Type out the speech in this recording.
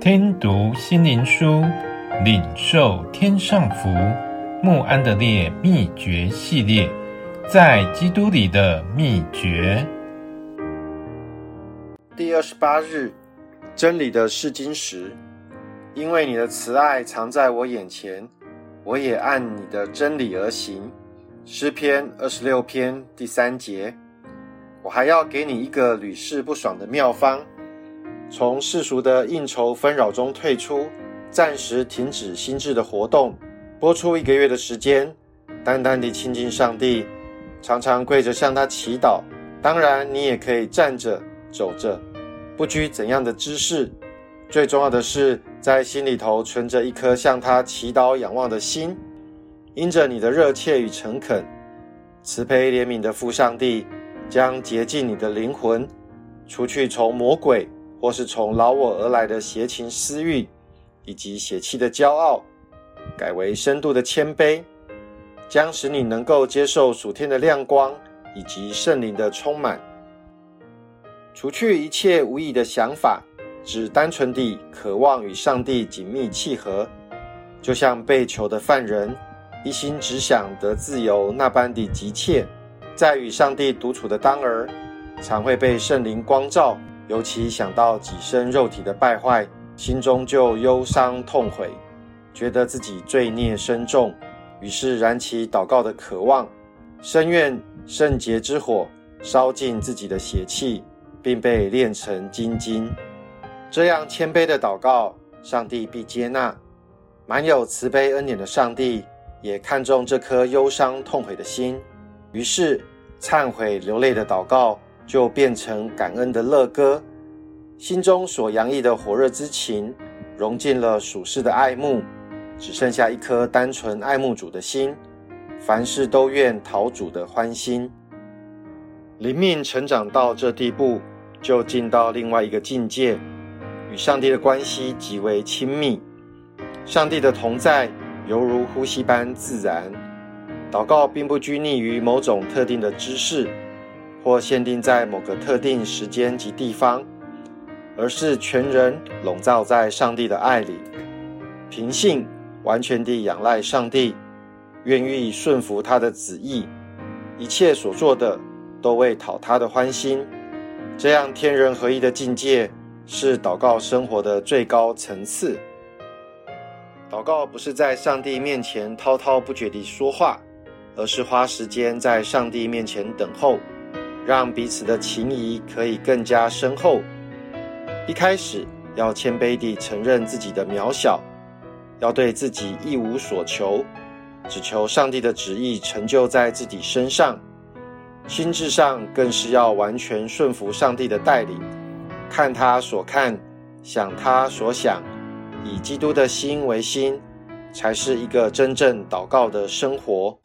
听读心灵书，领受天上福。穆安德烈秘诀系列，在基督里的秘诀。第二十八日，真理的试金石。因为你的慈爱藏在我眼前，我也按你的真理而行。诗篇二十六篇第三节。我还要给你一个屡试不爽的妙方。从世俗的应酬纷扰中退出，暂时停止心智的活动，拨出一个月的时间，单单地亲近上帝，常常跪着向他祈祷。当然，你也可以站着、走着，不拘怎样的姿势。最重要的是，在心里头存着一颗向他祈祷、仰望的心。因着你的热切与诚恳，慈悲怜悯的父上帝将洁净你的灵魂，除去从魔鬼。或是从老我而来的邪情私欲，以及血气的骄傲，改为深度的谦卑，将使你能够接受属天的亮光以及圣灵的充满，除去一切无益的想法，只单纯地渴望与上帝紧密契合，就像被囚的犯人一心只想得自由那般的急切。在与上帝独处的当儿，常会被圣灵光照。尤其想到己身肉体的败坏，心中就忧伤痛悔，觉得自己罪孽深重，于是燃起祷告的渴望，深愿圣洁之火烧尽自己的邪气，并被炼成精金。这样谦卑的祷告，上帝必接纳。满有慈悲恩典的上帝也看重这颗忧伤痛悔的心，于是忏悔流泪的祷告。就变成感恩的乐歌，心中所洋溢的火热之情，融进了属世的爱慕，只剩下一颗单纯爱慕主的心，凡事都愿讨主的欢心。灵命成长到这地步，就进到另外一个境界，与上帝的关系极为亲密，上帝的同在犹如呼吸般自然。祷告并不拘泥于某种特定的姿势。或限定在某个特定时间及地方，而是全人笼罩在上帝的爱里，凭信完全地仰赖上帝，愿意顺服他的旨意，一切所做的都为讨他的欢心。这样天人合一的境界，是祷告生活的最高层次。祷告不是在上帝面前滔滔不绝地说话，而是花时间在上帝面前等候。让彼此的情谊可以更加深厚。一开始要谦卑地承认自己的渺小，要对自己一无所求，只求上帝的旨意成就在自己身上。心智上更是要完全顺服上帝的带领，看他所看，想他所想，以基督的心为心，才是一个真正祷告的生活。